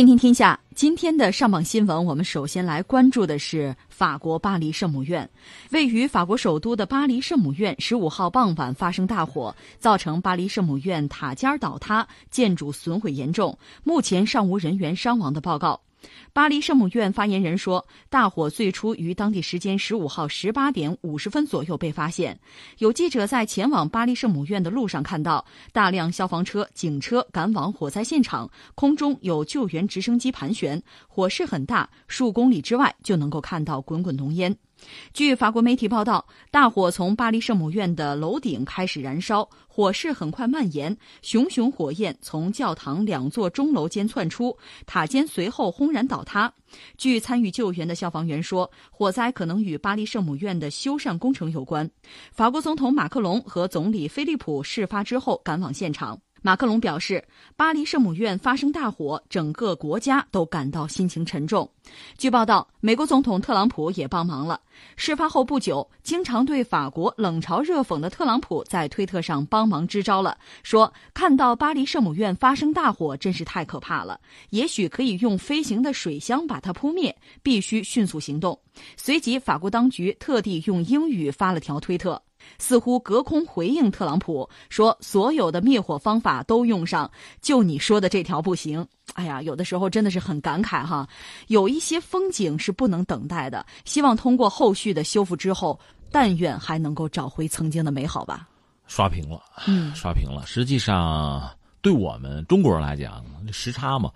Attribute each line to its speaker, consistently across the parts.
Speaker 1: 听听天下，今天的上榜新闻，我们首先来关注的是法国巴黎圣母院。位于法国首都的巴黎圣母院，十五号傍晚发生大火，造成巴黎圣母院塔尖倒塌，建筑损毁严重。目前尚无人员伤亡的报告。巴黎圣母院发言人说，大火最初于当地时间十五号十八点五十分左右被发现。有记者在前往巴黎圣母院的路上看到大量消防车、警车赶往火灾现场，空中有救援直升机盘旋，火势很大，数公里之外就能够看到滚滚浓烟。据法国媒体报道，大火从巴黎圣母院的楼顶开始燃烧，火势很快蔓延，熊熊火焰从教堂两座钟楼间窜出，塔尖随后轰然倒塌。据参与救援的消防员说，火灾可能与巴黎圣母院的修缮工程有关。法国总统马克龙和总理菲利普事发之后赶往现场。马克龙表示，巴黎圣母院发生大火，整个国家都感到心情沉重。据报道，美国总统特朗普也帮忙了。事发后不久，经常对法国冷嘲热讽的特朗普在推特上帮忙支招了，说看到巴黎圣母院发生大火真是太可怕了，也许可以用飞行的水箱把它扑灭，必须迅速行动。随即，法国当局特地用英语发了条推特。似乎隔空回应特朗普说：“所有的灭火方法都用上，就你说的这条不行。”哎呀，有的时候真的是很感慨哈。有一些风景是不能等待的，希望通过后续的修复之后，但愿还能够找回曾经的美好吧。
Speaker 2: 刷屏了，嗯，刷屏了。实际上，对我们中国人来讲，时差嘛，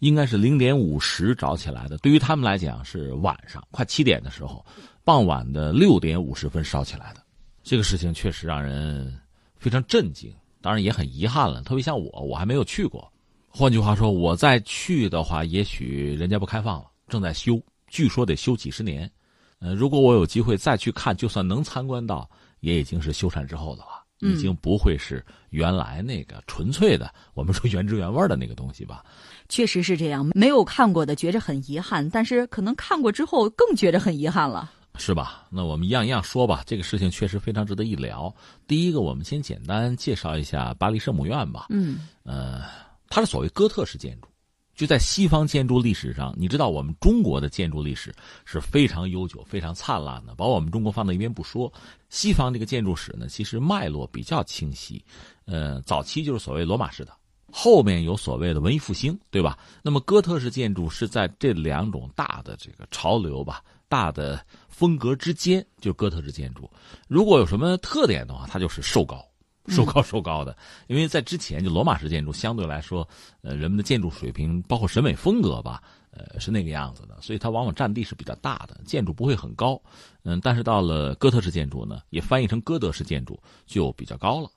Speaker 2: 应该是零点五十着起来的。对于他们来讲，是晚上快七点的时候，傍晚的六点五十分烧起来的。这个事情确实让人非常震惊，当然也很遗憾了。特别像我，我还没有去过。换句话说，我再去的话，也许人家不开放了，正在修，据说得修几十年。呃，如果我有机会再去看，就算能参观到，也已经是修缮之后的了，已经不会是原来那个纯粹的我们说原汁原味的那个东西吧。
Speaker 1: 确实是这样，没有看过的觉着很遗憾，但是可能看过之后更觉着很遗憾了。
Speaker 2: 是吧？那我们一样一样说吧。这个事情确实非常值得一聊。第一个，我们先简单介绍一下巴黎圣母院吧。
Speaker 1: 嗯，
Speaker 2: 呃，它是所谓哥特式建筑，就在西方建筑历史上，你知道我们中国的建筑历史是非常悠久、非常灿烂的。把我们中国放到一边不说，西方这个建筑史呢，其实脉络比较清晰。呃，早期就是所谓罗马式的，后面有所谓的文艺复兴，对吧？那么哥特式建筑是在这两种大的这个潮流吧。大的风格之间就哥特式建筑，如果有什么特点的话，它就是瘦高、瘦高、瘦高的。因为在之前就罗马式建筑相对来说，呃，人们的建筑水平包括审美风格吧，呃，是那个样子的，所以它往往占地是比较大的，建筑不会很高。嗯，但是到了哥特式建筑呢，也翻译成哥德式建筑就比较高了，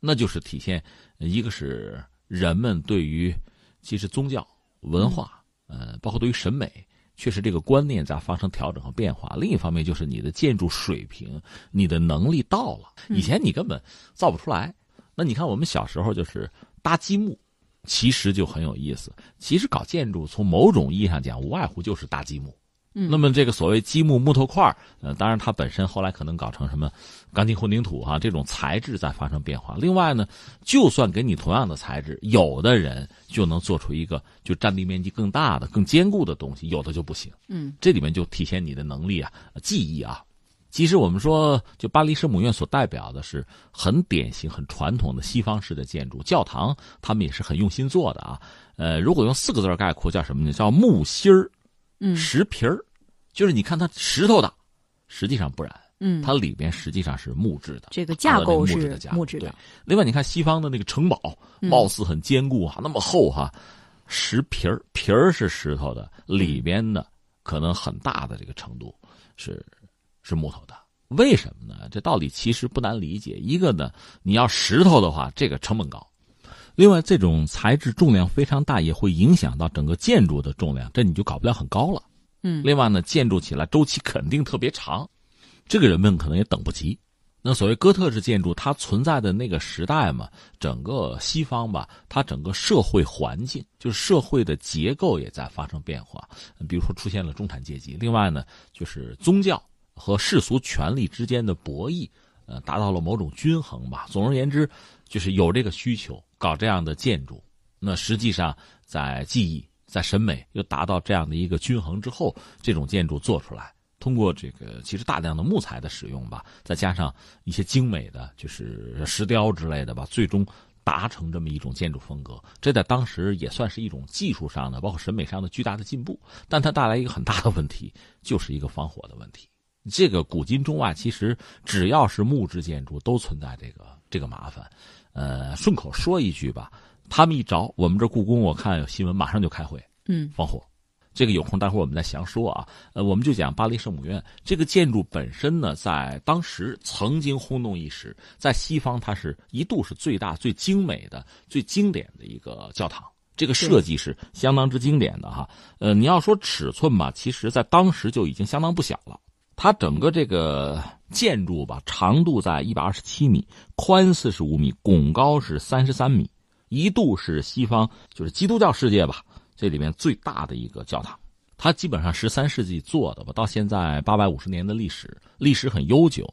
Speaker 2: 那就是体现一个是人们对于其实宗教文化，呃，包括对于审美。确实，这个观念在发生调整和变化。另一方面，就是你的建筑水平、你的能力到了，以前你根本造不出来。那你看，我们小时候就是搭积木，其实就很有意思。其实搞建筑，从某种意义上讲，无外乎就是搭积木。那么这个所谓积木木头块呃，当然它本身后来可能搞成什么钢筋混凝土啊，这种材质在发生变化。另外呢，就算给你同样的材质，有的人就能做出一个就占地面积更大的、更坚固的东西，有的就不行。
Speaker 1: 嗯，
Speaker 2: 这里面就体现你的能力啊、技艺啊。其实我们说，就巴黎圣母院所代表的是很典型、很传统的西方式的建筑，教堂他们也是很用心做的啊。呃，如果用四个字概括，叫什么呢？叫木心儿。
Speaker 1: 嗯，
Speaker 2: 石皮儿，就是你看它石头的，实际上不然，
Speaker 1: 嗯，
Speaker 2: 它里边实际上是木质的，
Speaker 1: 这个架构是
Speaker 2: 木质的。另外，你看西方的那个城堡，貌似很坚固哈，那么厚哈，石皮儿皮儿是石头的，里边的可能很大的这个程度是是木头的。为什么呢？这道理其实不难理解。一个呢，你要石头的话，这个成本高。另外，这种材质重量非常大，也会影响到整个建筑的重量，这你就搞不了很高了。
Speaker 1: 嗯，
Speaker 2: 另外呢，建筑起来周期肯定特别长，这个人们可能也等不及。那所谓哥特式建筑，它存在的那个时代嘛，整个西方吧，它整个社会环境就是社会的结构也在发生变化，比如说出现了中产阶级。另外呢，就是宗教和世俗权力之间的博弈，呃，达到了某种均衡吧。总而言之，就是有这个需求。搞这样的建筑，那实际上在记忆、在审美又达到这样的一个均衡之后，这种建筑做出来，通过这个其实大量的木材的使用吧，再加上一些精美的就是石雕之类的吧，最终达成这么一种建筑风格。这在当时也算是一种技术上的，包括审美上的巨大的进步。但它带来一个很大的问题，就是一个防火的问题。这个古今中外，其实只要是木质建筑，都存在这个这个麻烦。呃，顺口说一句吧。他们一着，我们这故宫，我看有新闻，马上就开会，
Speaker 1: 嗯，
Speaker 2: 防火。这个有空待会儿我们再详说啊。呃，我们就讲巴黎圣母院这个建筑本身呢，在当时曾经轰动一时，在西方它是一度是最大、最精美的、最经典的一个教堂。这个设计是相当之经典的哈。呃，你要说尺寸吧，其实在当时就已经相当不小了。它整个这个建筑吧，长度在一百二十七米，宽四十五米，拱高是三十三米。一度是西方，就是基督教世界吧，这里面最大的一个教堂。它基本上十三世纪做的吧，到现在八百五十年的历史，历史很悠久。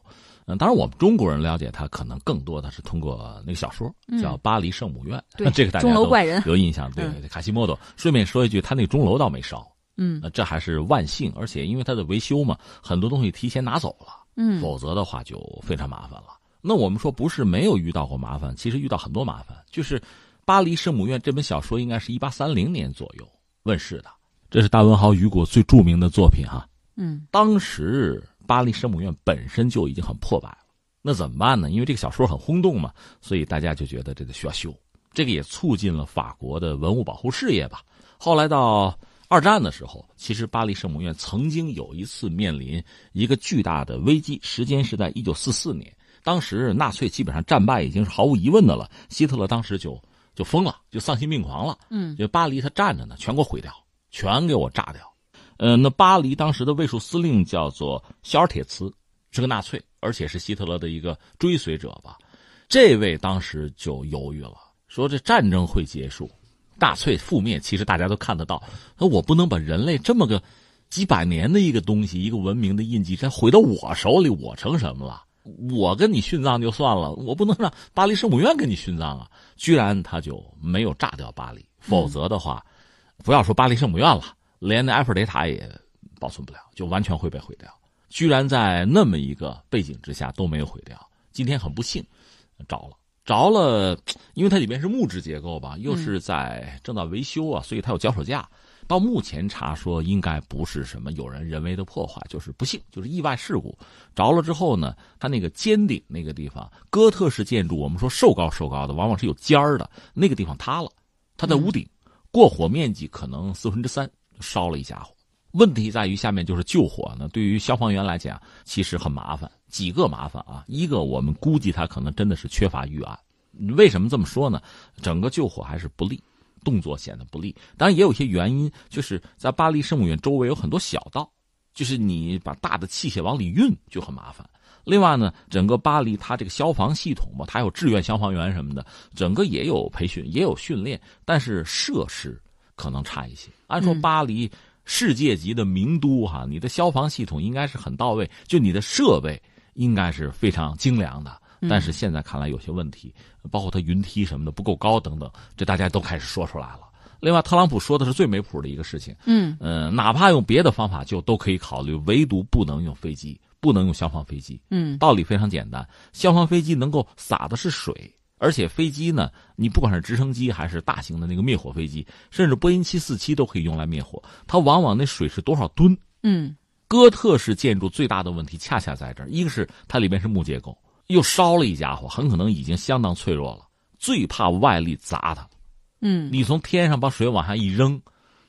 Speaker 2: 嗯，当然我们中国人了解它，可能更多的是通过那个小说，叫《巴黎圣母院》。
Speaker 1: 对，
Speaker 2: 这个大
Speaker 1: 家都
Speaker 2: 有印象。对，卡西莫多。顺便说一句，他那钟楼倒没烧。
Speaker 1: 嗯，
Speaker 2: 这还是万幸，而且因为它的维修嘛，很多东西提前拿走了。
Speaker 1: 嗯，
Speaker 2: 否则的话就非常麻烦了。那我们说不是没有遇到过麻烦，其实遇到很多麻烦，就是。《巴黎圣母院》这本小说应该是一八三零年左右问世的，这是大文豪雨果最著名的作品哈。
Speaker 1: 嗯，
Speaker 2: 当时巴黎圣母院本身就已经很破败了，那怎么办呢？因为这个小说很轰动嘛，所以大家就觉得这个需要修。这个也促进了法国的文物保护事业吧。后来到二战的时候，其实巴黎圣母院曾经有一次面临一个巨大的危机，时间是在一九四四年，当时纳粹基本上战败已经是毫无疑问的了，希特勒当时就。就疯了，就丧心病狂了。
Speaker 1: 嗯，
Speaker 2: 就巴黎他站着呢，全给我毁掉，全给我炸掉。呃，那巴黎当时的卫戍司令叫做肖尔铁茨，是个纳粹，而且是希特勒的一个追随者吧。这位当时就犹豫了，说这战争会结束，纳粹覆灭，其实大家都看得到。那我不能把人类这么个几百年的一个东西，一个文明的印记，再毁到我手里，我成什么了？我跟你殉葬就算了，我不能让巴黎圣母院跟你殉葬啊！居然他就没有炸掉巴黎，否则的话，不要说巴黎圣母院了，连那埃菲尔铁塔也保存不了，就完全会被毁掉。居然在那么一个背景之下都没有毁掉，今天很不幸，着了，着了，因为它里面是木质结构吧，又是在正在维修啊，所以它有脚手架。到目前查说，应该不是什么有人人为的破坏，就是不幸，就是意外事故。着了之后呢，它那个尖顶那个地方，哥特式建筑，我们说瘦高瘦高的，往往是有尖儿的，那个地方塌了。它在屋顶，过火面积可能四分之三，烧了一家伙。问题在于下面就是救火呢，对于消防员来讲，其实很麻烦。几个麻烦啊，一个我们估计他可能真的是缺乏预案。为什么这么说呢？整个救火还是不利。动作显得不利，当然也有一些原因，就是在巴黎圣母院周围有很多小道，就是你把大的器械往里运就很麻烦。另外呢，整个巴黎它这个消防系统嘛，它有志愿消防员什么的，整个也有培训，也有训练，但是设施可能差一些。按说巴黎世界级的名都哈，你的消防系统应该是很到位，就你的设备应该是非常精良的。但是现在看来有些问题，包括它云梯什么的不够高等等，这大家都开始说出来了。另外，特朗普说的是最没谱的一个事情，
Speaker 1: 嗯
Speaker 2: 嗯，哪怕用别的方法就都可以考虑，唯独不能用飞机，不能用消防飞机。
Speaker 1: 嗯，
Speaker 2: 道理非常简单，消防飞机能够洒的是水，而且飞机呢，你不管是直升机还是大型的那个灭火飞机，甚至波音七四七都可以用来灭火，它往往那水是多少吨？
Speaker 1: 嗯，
Speaker 2: 哥特式建筑最大的问题恰恰在这儿，一个是它里面是木结构。又烧了一家伙，很可能已经相当脆弱了。最怕外力砸它。
Speaker 1: 嗯，
Speaker 2: 你从天上把水往下一扔，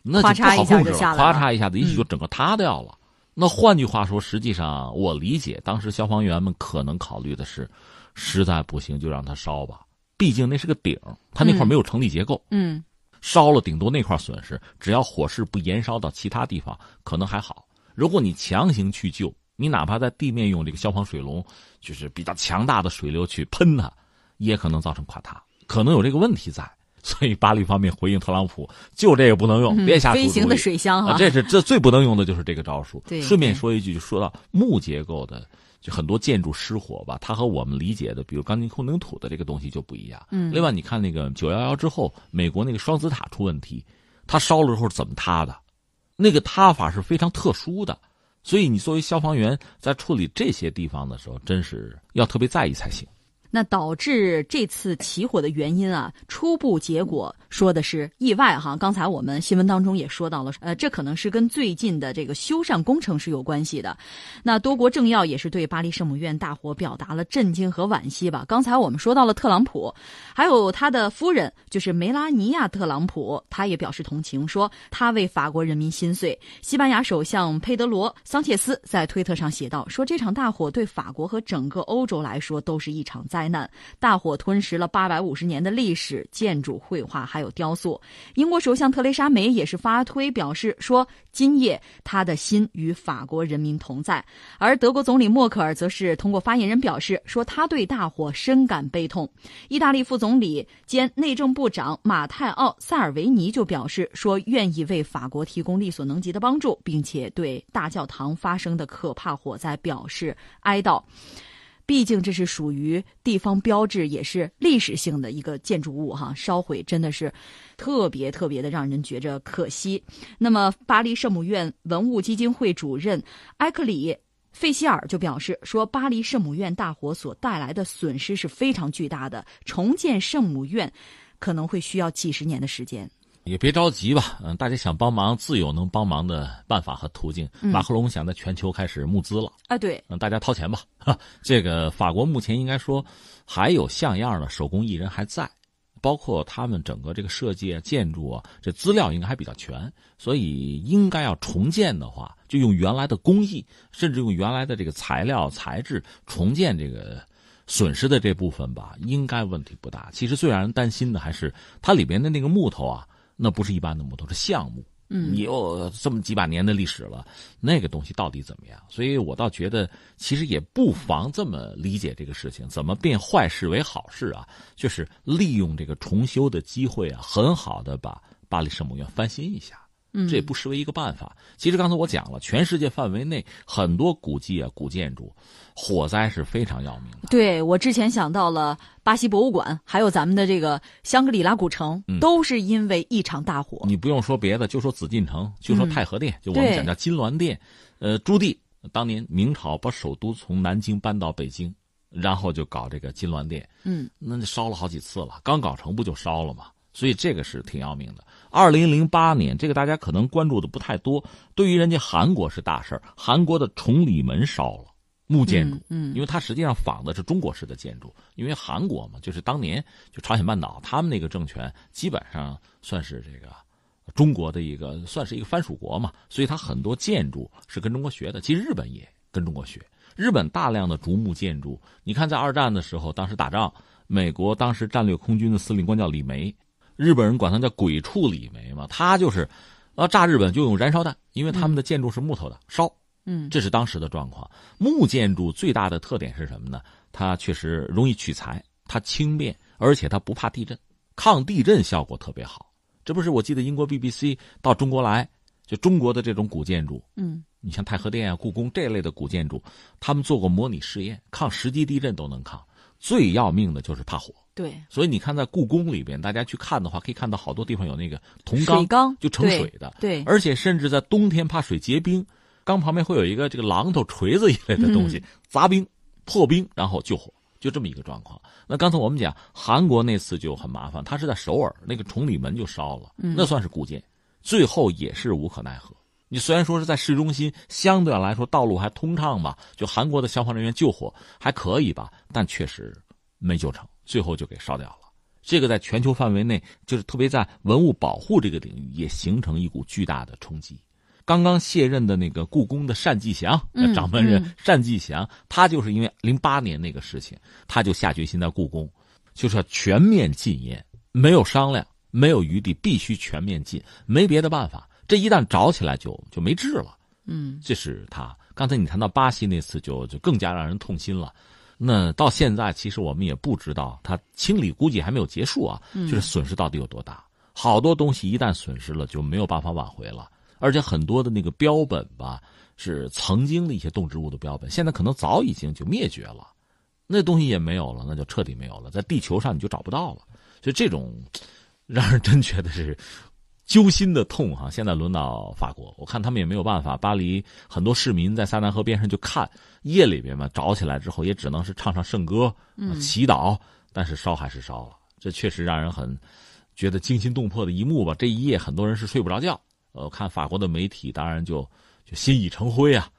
Speaker 2: 那就不好控制了。咔嚓一下子，也许就整个塌掉了。那换句话说，实际上我理解，当时消防员们可能考虑的是，实在不行就让它烧吧。毕竟那是个顶，它那块没有成立结构。
Speaker 1: 嗯，
Speaker 2: 烧了顶多那块损失，只要火势不延烧到其他地方，可能还好。如果你强行去救。你哪怕在地面用这个消防水龙，就是比较强大的水流去喷它，也可能造成垮塌，可能有这个问题在。所以巴黎方面回应特朗普，就这个不能用，别瞎
Speaker 1: 飞行的水箱
Speaker 2: 啊，这是这最不能用的就是这个招数。
Speaker 1: 对，
Speaker 2: 顺便说一句，就说到木结构的，就很多建筑失火吧，它和我们理解的，比如钢筋混凝土的这个东西就不一样。
Speaker 1: 嗯。
Speaker 2: 另外，你看那个九幺幺之后，美国那个双子塔出问题，它烧了之后怎么塌的，那个塌法是非常特殊的。所以你作为消防员在处理这些地方的时候，真是要特别在意才行。
Speaker 1: 那导致这次起火的原因啊，初步结果说的是意外哈。刚才我们新闻当中也说到了，呃，这可能是跟最近的这个修缮工程是有关系的。那多国政要也是对巴黎圣母院大火表达了震惊和惋惜吧。刚才我们说到了特朗普，还有他的夫人就是梅拉尼亚·特朗普，他也表示同情，说他为法国人民心碎。西班牙首相佩德罗·桑切斯在推特上写道，说这场大火对法国和整个欧洲来说都是一场灾。灾难，大火吞噬了八百五十年的历史建筑、绘画还有雕塑。英国首相特蕾莎梅也是发推表示说：“今夜他的心与法国人民同在。”而德国总理默克尔则是通过发言人表示说：“他对大火深感悲痛。”意大利副总理兼内政部长马泰奥·塞尔维尼就表示说：“愿意为法国提供力所能及的帮助，并且对大教堂发生的可怕火灾表示哀悼。”毕竟这是属于地方标志，也是历史性的一个建筑物哈，烧毁真的是特别特别的让人觉着可惜。那么，巴黎圣母院文物基金会主任埃克里费希尔就表示说，巴黎圣母院大火所带来的损失是非常巨大的，重建圣母院可能会需要几十年的时间。
Speaker 2: 也别着急吧，嗯，大家想帮忙自有能帮忙的办法和途径。马克龙想在全球开始募资了
Speaker 1: 啊，对，
Speaker 2: 嗯，大家掏钱吧。哈，这个法国目前应该说还有像样的手工艺人还在，包括他们整个这个设计啊、建筑啊，这资料应该还比较全，所以应该要重建的话，就用原来的工艺，甚至用原来的这个材料材质重建这个损失的这部分吧，应该问题不大。其实最让人担心的还是它里边的那个木头啊。那不是一般的木头，是橡木。
Speaker 1: 嗯，
Speaker 2: 你有这么几百年的历史了，那个东西到底怎么样？所以我倒觉得，其实也不妨这么理解这个事情：怎么变坏事为好事啊？就是利用这个重修的机会啊，很好的把巴黎圣母院翻新一下。
Speaker 1: 嗯，
Speaker 2: 这也不失为一个办法。其实刚才我讲了，全世界范围内很多古迹啊、古建筑，火灾是非常要命的。
Speaker 1: 对我之前想到了巴西博物馆，还有咱们的这个香格里拉古城，都是因为一场大火。
Speaker 2: 你不用说别的，就说紫禁城，就说太和殿，就我们讲叫金銮殿。呃，朱棣当年明朝把首都从南京搬到北京，然后就搞这个金銮殿。
Speaker 1: 嗯，
Speaker 2: 那就烧了好几次了，刚搞成不就烧了吗？所以这个是挺要命的。二零零八年，这个大家可能关注的不太多。对于人家韩国是大事儿韩国的崇礼门烧了木建筑，
Speaker 1: 嗯，
Speaker 2: 因为它实际上仿的是中国式的建筑。因为韩国嘛，就是当年就朝鲜半岛，他们那个政权基本上算是这个中国的一个，算是一个藩属国嘛，所以它很多建筑是跟中国学的。其实日本也跟中国学，日本大量的竹木建筑，你看在二战的时候，当时打仗，美国当时战略空军的司令官叫李梅。日本人管它叫“鬼畜李梅”嘛，它就是，要炸日本就用燃烧弹，因为他们的建筑是木头的，烧。
Speaker 1: 嗯，
Speaker 2: 这是当时的状况。木建筑最大的特点是什么呢？它确实容易取材，它轻便，而且它不怕地震，抗地震效果特别好。这不是我记得英国 BBC 到中国来，就中国的这种古建筑，
Speaker 1: 嗯，
Speaker 2: 你像太和殿啊、故宫这类的古建筑，他们做过模拟试验，抗十级地震都能抗。最要命的就是怕火。
Speaker 1: 对，
Speaker 2: 所以你看，在故宫里边，大家去看的话，可以看到好多地方有那个铜
Speaker 1: 缸，
Speaker 2: 缸就盛水的。
Speaker 1: 对，
Speaker 2: 而且甚至在冬天怕水结冰，缸旁边会有一个这个榔头、锤子一类的东西砸冰、破冰，然后救火，就这么一个状况。那刚才我们讲韩国那次就很麻烦，他是在首尔那个崇礼门就烧了，那算是古建，最后也是无可奈何。你虽然说是在市中心，相对来说道路还通畅吧，就韩国的消防人员救火还可以吧，但确实没救成。最后就给烧掉了，这个在全球范围内，就是特别在文物保护这个领域，也形成一股巨大的冲击。刚刚卸任的那个故宫的单霁翔掌门人单霁翔，他就是因为零八年那个事情，他就下决心在故宫，就是要全面禁烟，没有商量，没有余地，必须全面禁，没别的办法。这一旦着起来，就就没治了。
Speaker 1: 嗯，
Speaker 2: 这是他。刚才你谈到巴西那次，就就更加让人痛心了。那到现在，其实我们也不知道，它清理估计还没有结束啊，就是损失到底有多大。好多东西一旦损失了，就没有办法挽回了。而且很多的那个标本吧，是曾经的一些动植物的标本，现在可能早已经就灭绝了，那东西也没有了，那就彻底没有了，在地球上你就找不到了。所以这种，让人真觉得是揪心的痛哈，现在轮到法国，我看他们也没有办法。巴黎很多市民在塞纳河边上就看，夜里边嘛，着起来之后也只能是唱唱圣歌，祈祷，但是烧还是烧了。这确实让人很觉得惊心动魄的一幕吧。这一夜很多人是睡不着觉。呃，看法国的媒体，当然就就心已成灰啊。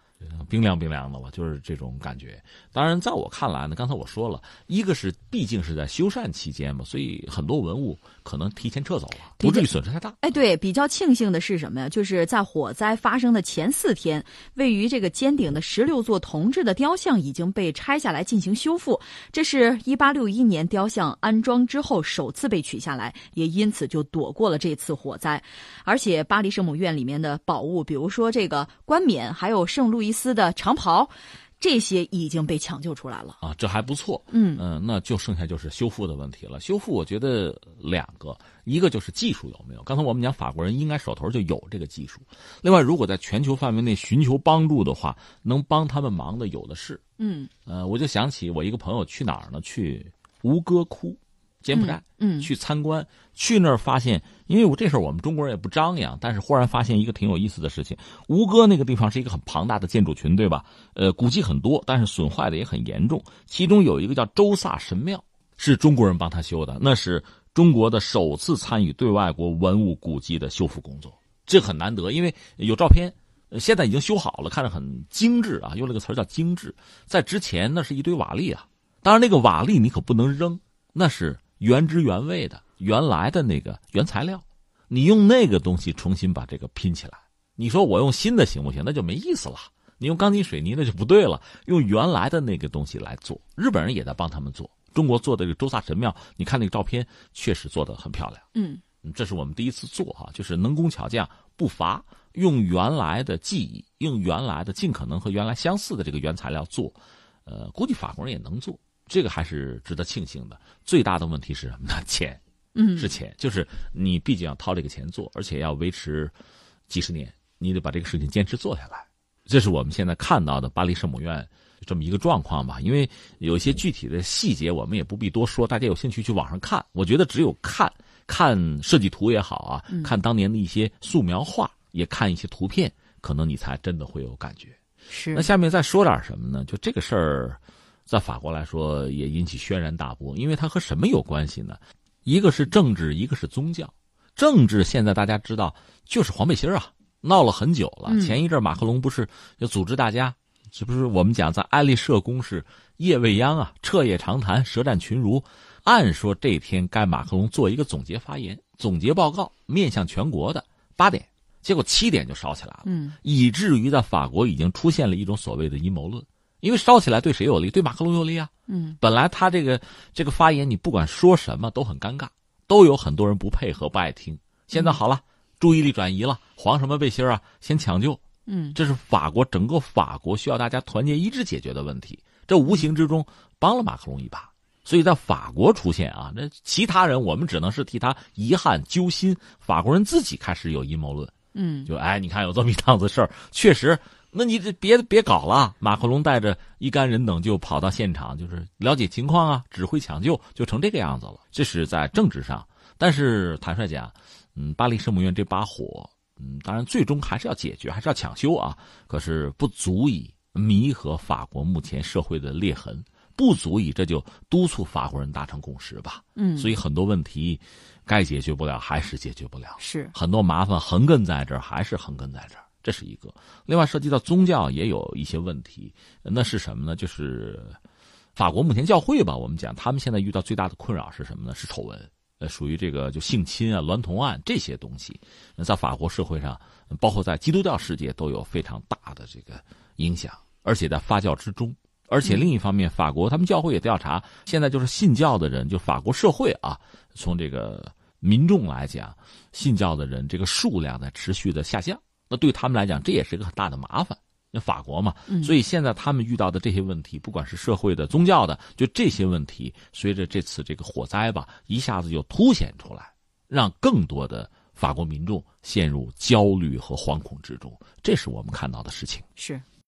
Speaker 2: 冰凉冰凉的吧，就是这种感觉。当然，在我看来呢，刚才我说了一个是毕竟是在修缮期间嘛，所以很多文物可能提前撤走了，不至于损失太大。
Speaker 1: 哎，对，比较庆幸的是什么呀？就是在火灾发生的前四天，位于这个尖顶的十六座铜制的雕像已经被拆下来进行修复。这是一八六一年雕像安装之后首次被取下来，也因此就躲过了这次火灾。而且巴黎圣母院里面的宝物，比如说这个冠冕，还有圣路易斯的长袍，这些已经被抢救出来了
Speaker 2: 啊，这还不错。
Speaker 1: 嗯
Speaker 2: 嗯，那就剩下就是修复的问题了。修复，我觉得两个，一个就是技术有没有。刚才我们讲法国人应该手头就有这个技术。另外，如果在全球范围内寻求帮助的话，能帮他们忙的有的是。
Speaker 1: 嗯，
Speaker 2: 呃，我就想起我一个朋友去哪儿呢？去吴哥窟。柬埔寨，
Speaker 1: 嗯，
Speaker 2: 去参观，去那儿发现，因为我这事儿我们中国人也不张扬，但是忽然发现一个挺有意思的事情。吴哥那个地方是一个很庞大的建筑群，对吧？呃，古迹很多，但是损坏的也很严重。其中有一个叫周萨神庙，是中国人帮他修的，那是中国的首次参与对外国文物古迹的修复工作，这很难得，因为有照片，现在已经修好了，看着很精致啊，用了个词叫精致。在之前那是一堆瓦砾啊，当然那个瓦砾你可不能扔，那是。原汁原味的原来的那个原材料，你用那个东西重新把这个拼起来。你说我用新的行不行？那就没意思了。你用钢筋水泥那就不对了。用原来的那个东西来做，日本人也在帮他们做。中国做的这个周萨神庙，你看那个照片，确实做的很漂亮。
Speaker 1: 嗯，
Speaker 2: 这是我们第一次做哈，就是能工巧匠不乏，用原来的技艺，用原来的尽可能和原来相似的这个原材料做。呃，估计法国人也能做。这个还是值得庆幸的。最大的问题是什么呢？钱，
Speaker 1: 嗯，
Speaker 2: 是钱，就是你毕竟要掏这个钱做，而且要维持几十年，你得把这个事情坚持做下来。这是我们现在看到的巴黎圣母院这么一个状况吧。因为有一些具体的细节，我们也不必多说，大家有兴趣去网上看。我觉得只有看看设计图也好啊，看当年的一些素描画，也看一些图片，可能你才真的会有感觉。
Speaker 1: 是。
Speaker 2: 那下面再说点什么呢？就这个事儿。在法国来说，也引起轩然大波，因为它和什么有关系呢？一个是政治，一个是宗教。政治现在大家知道，就是黄背心啊，闹了很久了。前一阵马克龙不是要组织大家，是不是我们讲在爱丽舍宫是夜未央啊，彻夜长谈，舌战群儒。按说这天该马克龙做一个总结发言，总结报告，面向全国的八点，结果七点就烧起来了，
Speaker 1: 嗯，
Speaker 2: 以至于在法国已经出现了一种所谓的阴谋论。因为烧起来对谁有利？对马克龙有利啊！
Speaker 1: 嗯，
Speaker 2: 本来他这个这个发言，你不管说什么都很尴尬，都有很多人不配合、不爱听。现在好了，注意力转移了，黄什么背心啊？先抢救。
Speaker 1: 嗯，
Speaker 2: 这是法国整个法国需要大家团结一致解决的问题。这无形之中帮了马克龙一把，所以在法国出现啊，那其他人我们只能是替他遗憾揪心。法国人自己开始有阴谋论。
Speaker 1: 嗯，
Speaker 2: 就哎，你看有这么一档子事儿，确实。那你这别别搞了！马克龙带着一干人等就跑到现场，就是了解情况啊，指挥抢救，就成这个样子了。这是在政治上，但是坦率讲，嗯，巴黎圣母院这把火，嗯，当然最终还是要解决，还是要抢修啊。可是不足以弥合法国目前社会的裂痕，不足以这就督促法国人达成共识吧。
Speaker 1: 嗯，
Speaker 2: 所以很多问题该解决不了，还是解决不了。
Speaker 1: 是
Speaker 2: 很多麻烦横亘在这儿，还是横亘在这儿。这是一个，另外涉及到宗教也有一些问题，那是什么呢？就是法国目前教会吧，我们讲他们现在遇到最大的困扰是什么呢？是丑闻，呃，属于这个就性侵啊、娈童案这些东西，在法国社会上，包括在基督教世界都有非常大的这个影响，而且在发酵之中。而且另一方面，法国他们教会也调查，现在就是信教的人，就法国社会啊，从这个民众来讲，信教的人这个数量在持续的下降。那对他们来讲，这也是一个很大的麻烦。那法国嘛，所以现在他们遇到的这些问题，不管是社会的、宗教的，就这些问题，随着这次这个火灾吧，一下子就凸显出来，让更多的法国民众陷入焦虑和惶恐之中。这是我们看到的事情。
Speaker 1: 是。